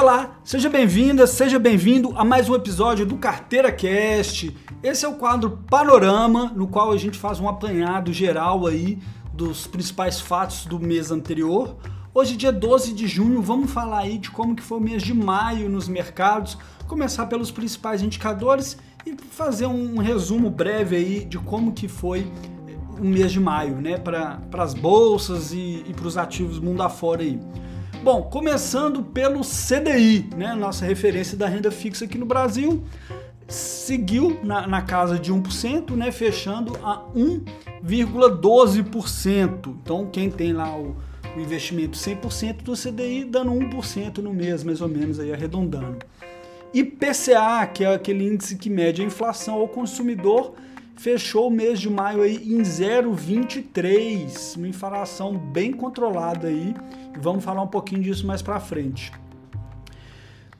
Olá, seja bem-vinda, seja bem-vindo a mais um episódio do Carteira Cast. Esse é o quadro Panorama, no qual a gente faz um apanhado geral aí dos principais fatos do mês anterior. Hoje, dia 12 de junho, vamos falar aí de como que foi o mês de maio nos mercados, começar pelos principais indicadores e fazer um resumo breve aí de como que foi o mês de maio, né, para as bolsas e, e para os ativos mundo afora aí. Bom, começando pelo CDI, né, nossa referência da renda fixa aqui no Brasil, seguiu na, na casa de 1%, né, fechando a 1,12%. Então, quem tem lá o, o investimento 100% do CDI, dando 1% no mês, mais ou menos, aí arredondando. IPCA, que é aquele índice que mede a inflação ao consumidor, fechou o mês de maio aí em 0,23, uma inflação bem controlada aí. Vamos falar um pouquinho disso mais para frente.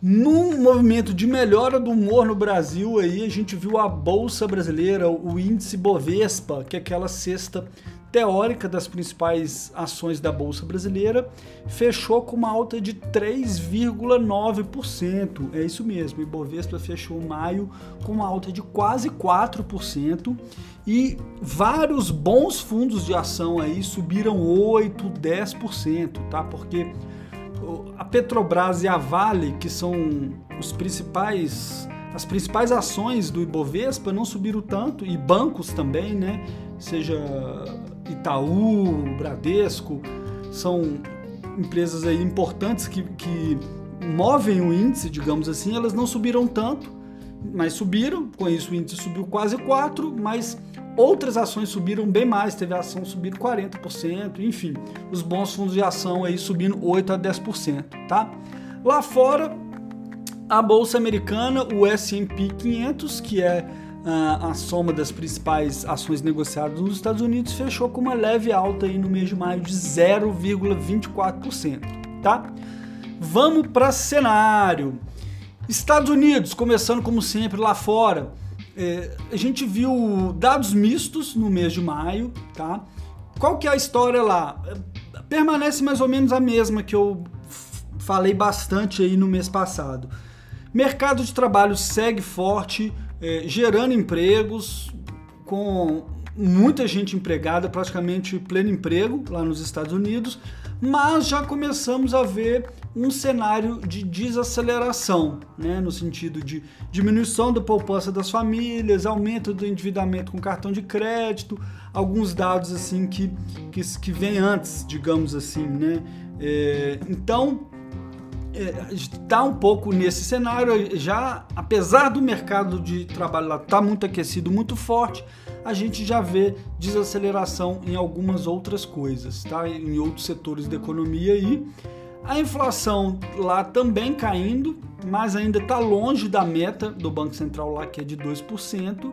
Num movimento de melhora do humor no Brasil aí, a gente viu a bolsa brasileira, o índice Bovespa, que é aquela cesta teórica das principais ações da Bolsa Brasileira fechou com uma alta de 3,9%. É isso mesmo, Ibovespa fechou maio com uma alta de quase 4% e vários bons fundos de ação aí subiram 8, 10%, tá? Porque a Petrobras e a Vale, que são os principais as principais ações do Ibovespa não subiram tanto e bancos também, né? Seja Itaú, Bradesco, são empresas aí importantes que, que movem o índice, digamos assim, elas não subiram tanto, mas subiram, com isso o índice subiu quase 4, mas outras ações subiram bem mais, teve ação subindo 40%, enfim, os bons fundos de ação aí subindo 8 a 10%, tá? Lá fora, a bolsa americana, o S&P 500, que é a, a soma das principais ações negociadas nos Estados Unidos fechou com uma leve alta aí no mês de maio de 0,24%, tá? Vamos para cenário. Estados Unidos, começando como sempre lá fora, é, a gente viu dados mistos no mês de maio, tá? Qual que é a história lá? Permanece mais ou menos a mesma que eu falei bastante aí no mês passado. Mercado de trabalho segue forte, é, gerando empregos, com muita gente empregada, praticamente pleno emprego lá nos Estados Unidos, mas já começamos a ver um cenário de desaceleração, né, no sentido de diminuição da poupança das famílias, aumento do endividamento com cartão de crédito, alguns dados assim que, que, que vêm antes, digamos assim, né? É, então está um pouco nesse cenário. Já, apesar do mercado de trabalho lá estar tá muito aquecido, muito forte, a gente já vê desaceleração em algumas outras coisas, tá? Em outros setores da economia aí. A inflação lá também caindo, mas ainda está longe da meta do Banco Central lá, que é de 2%.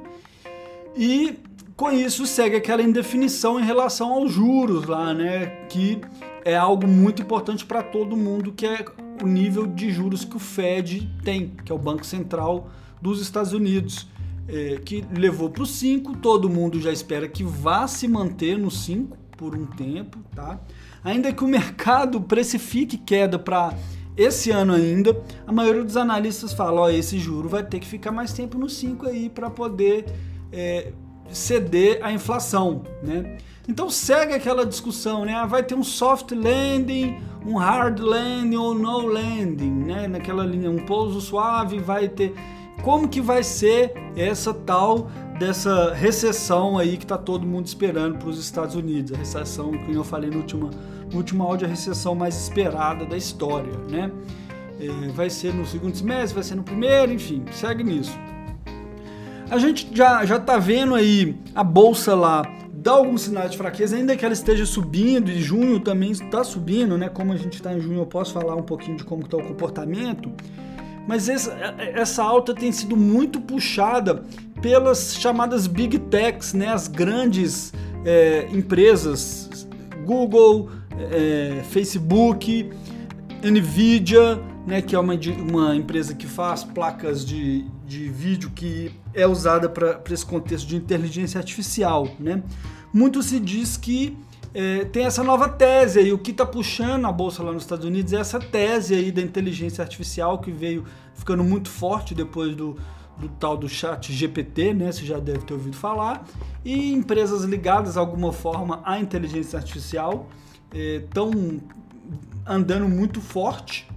E com isso segue aquela indefinição em relação aos juros lá, né? Que é algo muito importante para todo mundo, que é o nível de juros que o Fed tem, que é o Banco Central dos Estados Unidos, é, que levou para o 5, todo mundo já espera que vá se manter no 5 por um tempo, tá? Ainda que o mercado precifique queda para esse ano ainda, a maioria dos analistas fala, ó, esse juro vai ter que ficar mais tempo no 5 aí para poder é, ceder à inflação, né? Então segue aquela discussão, né? Ah, vai ter um soft landing, um hard landing ou no landing, né? Naquela linha, um pouso suave, vai ter como que vai ser essa tal dessa recessão aí que está todo mundo esperando para os Estados Unidos, a recessão que eu falei no último, no último áudio, a recessão mais esperada da história, né? É, vai ser no segundo semestre, vai ser no primeiro, enfim, segue nisso. A gente já já tá vendo aí a bolsa lá dá alguns sinais de fraqueza, ainda que ela esteja subindo, e junho também está subindo, né? Como a gente está em junho, eu posso falar um pouquinho de como está o comportamento. Mas essa, essa alta tem sido muito puxada pelas chamadas big techs, né? As grandes é, empresas, Google, é, Facebook, Nvidia, né, que é uma, uma empresa que faz placas de, de vídeo que é usada para esse contexto de inteligência artificial. Né? Muito se diz que é, tem essa nova tese aí. O que está puxando a bolsa lá nos Estados Unidos é essa tese aí da inteligência artificial que veio ficando muito forte depois do, do tal do chat GPT, né? Você já deve ter ouvido falar. E empresas ligadas de alguma forma à inteligência artificial estão é, andando muito forte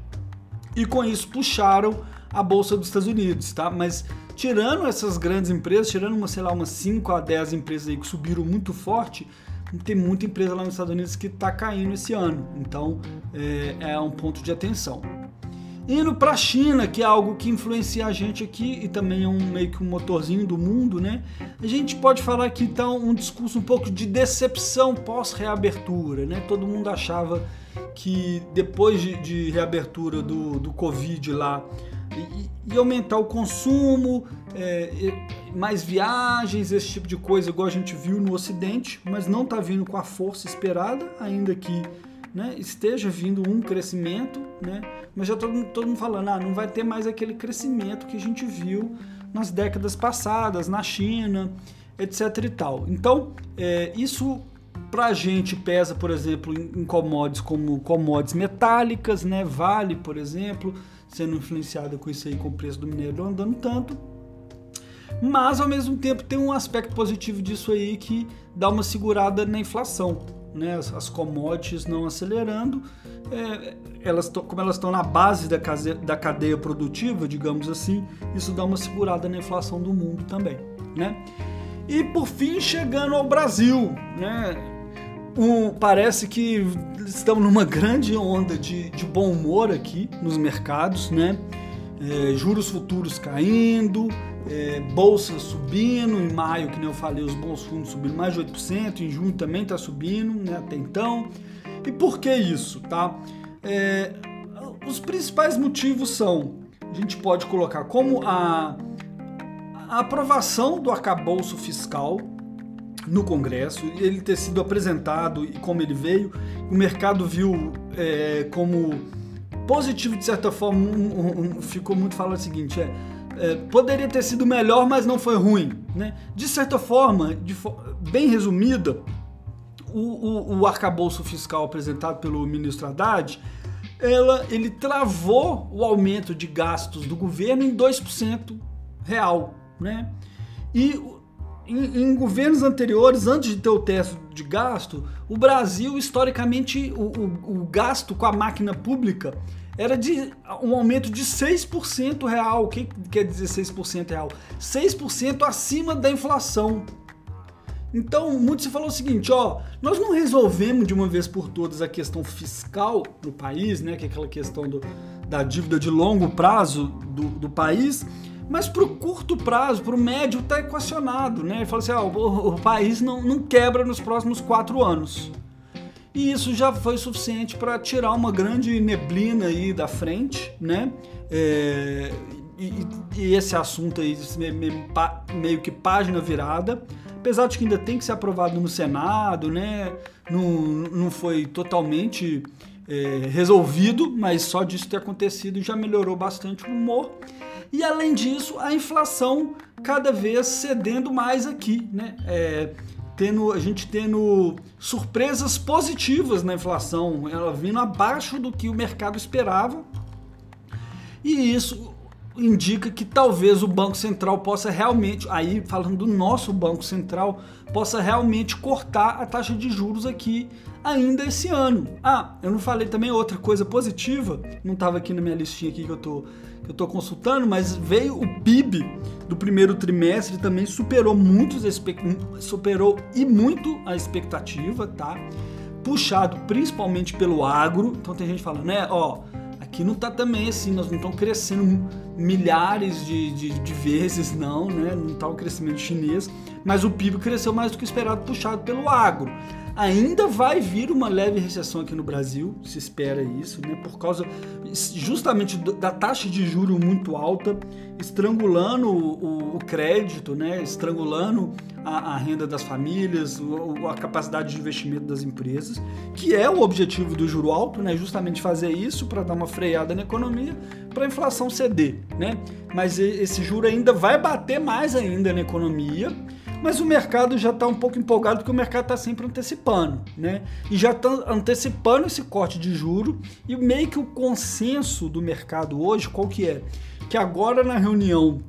e com isso puxaram a bolsa dos Estados Unidos, tá? Mas tirando essas grandes empresas, tirando uma, sei lá, umas 5 a 10 empresas aí que subiram muito forte, tem muita empresa lá nos Estados Unidos que está caindo esse ano. Então é, é um ponto de atenção. Indo para a China, que é algo que influencia a gente aqui e também é um meio que um motorzinho do mundo, né? A gente pode falar que então um discurso um pouco de decepção pós-reabertura, né? Todo mundo achava que depois de, de reabertura do, do Covid lá e, e aumentar o consumo, é, mais viagens, esse tipo de coisa, igual a gente viu no Ocidente, mas não está vindo com a força esperada, ainda que né, esteja vindo um crescimento, né, mas já todo, todo mundo falando, ah, não vai ter mais aquele crescimento que a gente viu nas décadas passadas, na China, etc e tal. Então, é, isso para a gente pesa, por exemplo, em, em commodities como commodities metálicas, né, Vale, por exemplo, sendo influenciada com isso aí, com o preço do minério andando tanto. Mas ao mesmo tempo tem um aspecto positivo disso aí que dá uma segurada na inflação, né? As, as commodities não acelerando, é, elas como elas estão na base da, case, da cadeia produtiva, digamos assim, isso dá uma segurada na inflação do mundo também, né? E por fim chegando ao Brasil, né? Um, parece que estamos numa grande onda de, de bom humor aqui nos mercados, né? É, juros futuros caindo, é, bolsa subindo, em maio, que nem eu falei, os bons fundos subindo mais de 8%, em junho também está subindo, né, até então. E por que isso, tá? É, os principais motivos são, a gente pode colocar como a, a aprovação do arcabouço fiscal, no Congresso, ele ter sido apresentado e como ele veio, o mercado viu é, como positivo de certa forma, um, um, ficou muito falando o seguinte, é, é, poderia ter sido melhor, mas não foi ruim. Né? De certa forma, de bem resumida, o, o, o arcabouço fiscal apresentado pelo ministro Haddad, ela, ele travou o aumento de gastos do governo em 2% real. Né? E em, em, governos anteriores, antes de ter o teto de gasto, o Brasil, historicamente, o, o, o gasto com a máquina pública era de um aumento de 6% real. O que quer dizer 6% real? 6% acima da inflação. Então, muito se falou o seguinte, ó, nós não resolvemos de uma vez por todas a questão fiscal do país, né, que é aquela questão do, da dívida de longo prazo do, do país, mas para o curto prazo, para o médio, está equacionado. Né? Ele fala assim: ah, o, o, país não, não quebra nos próximos quatro anos. E isso já foi suficiente para tirar uma grande neblina aí da frente, né? É, e, e, esse assunto aí meio que página virada, apesar de que ainda tem que ser aprovado no Senado, né? Não, não foi totalmente é, resolvido, mas só disso ter acontecido já melhorou bastante o humor. E além disso, a inflação cada vez cedendo mais aqui, né? É, tendo, a gente tendo surpresas positivas na inflação, ela vindo abaixo do que o mercado esperava. E isso indica que talvez o Banco Central possa realmente, aí falando do nosso Banco Central, possa realmente cortar a taxa de juros aqui ainda esse ano. Ah, eu não falei também outra coisa positiva, não estava aqui na minha listinha aqui que eu tô que eu tô consultando, mas veio o PIB do primeiro trimestre também superou muitos superou e muito a expectativa, tá? Puxado principalmente pelo agro. Então tem gente falando, né, ó, Aqui não está também assim, nós não estamos crescendo milhares de, de, de, vezes, não, né? Não está o crescimento chinês, mas o PIB cresceu mais do que esperado, puxado pelo agro. Ainda vai vir uma leve recessão aqui no Brasil, se espera isso, né? Por causa justamente da taxa de juro muito alta, estrangulando o, o crédito, né? Estrangulando a, a renda das famílias, o, a capacidade de investimento das empresas, que é o objetivo do juro alto, né? Justamente fazer isso para dar uma freada na economia, para a inflação ceder, né? Mas esse juro ainda vai bater mais ainda na economia mas o mercado já está um pouco empolgado porque o mercado está sempre antecipando, né? E já está antecipando esse corte de juro e meio que o consenso do mercado hoje, qual que é? Que agora na reunião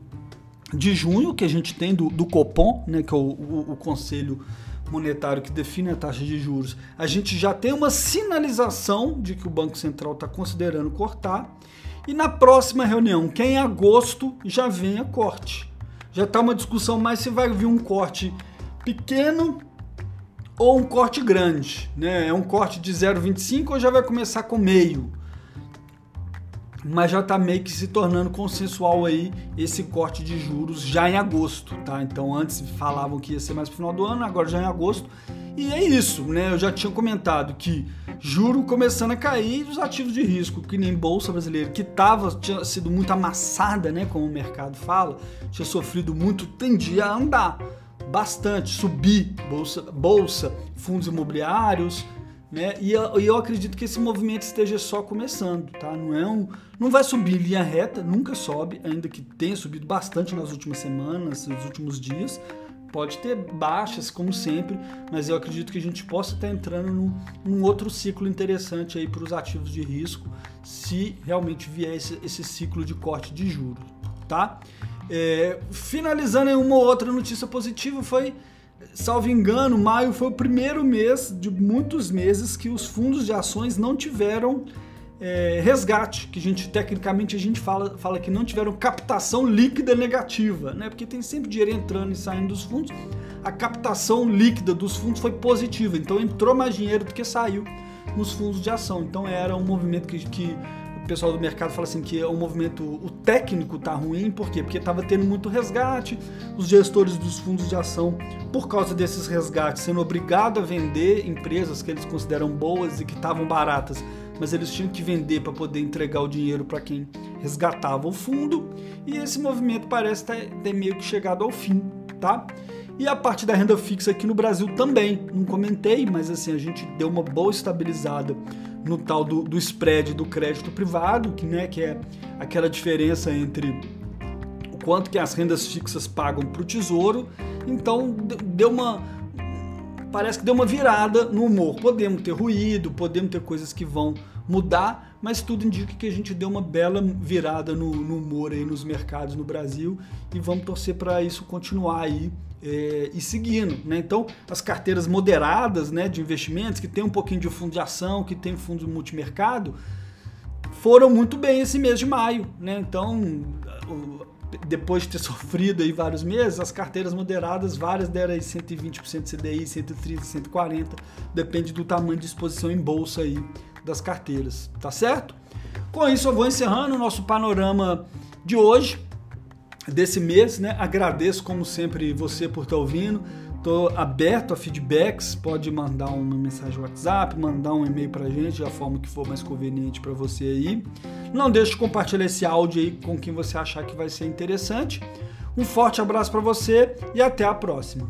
de junho que a gente tem do, do Copom, né, que é o, o, o Conselho Monetário que define a taxa de juros, a gente já tem uma sinalização de que o Banco Central está considerando cortar. E na próxima reunião, que é em agosto, já vem a corte. Já está uma discussão mais se vai vir um corte pequeno ou um corte grande. Né? É um corte de 0,25 ou já vai começar com meio mas já está meio que se tornando consensual aí esse corte de juros já em agosto, tá? Então antes falavam que ia ser mais pro final do ano, agora já é em agosto. E é isso, né? Eu já tinha comentado que juro começando a cair os ativos de risco, que nem bolsa brasileira, que tava tinha sido muito amassada, né, como o mercado fala, tinha sofrido muito, tendia a andar bastante, subir bolsa, bolsa, fundos imobiliários, né? E eu, eu, acredito que esse movimento esteja só começando, tá? Não é um, não vai subir em linha reta, nunca sobe, ainda que tenha subido bastante nas últimas semanas, nos últimos dias. Pode ter baixas, como sempre, mas eu acredito que a gente possa estar entrando num, num outro ciclo interessante aí para os ativos de risco, se realmente vier esse, esse ciclo de corte de juros, tá? É, finalizando em uma outra notícia positiva foi salvo engano, maio foi o primeiro mês de muitos meses que os fundos de ações não tiveram é, resgate, que a gente tecnicamente a gente fala, fala que não tiveram captação líquida negativa, né? Porque tem sempre dinheiro entrando e saindo dos fundos. A captação líquida dos fundos foi positiva, então entrou mais dinheiro do que saiu nos fundos de ação. Então era um movimento que, que pessoal do mercado fala assim que o movimento, o técnico tá ruim, por quê? Porque estava tendo muito resgate, os gestores dos fundos de ação, por causa desses resgates, sendo obrigado a vender empresas que eles consideram boas e que estavam baratas, mas eles tinham que vender para poder entregar o dinheiro para quem resgatava o fundo, e esse movimento parece ter, ter meio que chegado ao fim, tá? E a parte da renda fixa aqui no Brasil também, não comentei, mas assim, a gente deu uma boa estabilizada no tal do, do spread do crédito privado, que, né, que é aquela diferença entre o quanto que as rendas fixas pagam para o tesouro. Então deu uma parece que deu uma virada no humor. Podemos ter ruído, podemos ter coisas que vão mudar, mas tudo indica que a gente deu uma bela virada no, no humor aí nos mercados no Brasil e vamos torcer para isso continuar aí é, e seguindo. Né? Então, as carteiras moderadas né, de investimentos, que tem um pouquinho de fundo de ação, que tem fundo multimercado, foram muito bem esse mês de maio. Né? Então, depois de ter sofrido aí vários meses, as carteiras moderadas, várias deram aí 120% CDI, 130%, 140%, depende do tamanho de exposição em bolsa aí das carteiras, tá certo? Com isso eu vou encerrando o nosso panorama de hoje desse mês, né? Agradeço como sempre você por estar ouvindo. Estou aberto a feedbacks, pode mandar uma mensagem WhatsApp, mandar um e-mail para a gente, da forma que for mais conveniente para você aí. Não deixe de compartilhar esse áudio aí com quem você achar que vai ser interessante. Um forte abraço para você e até a próxima.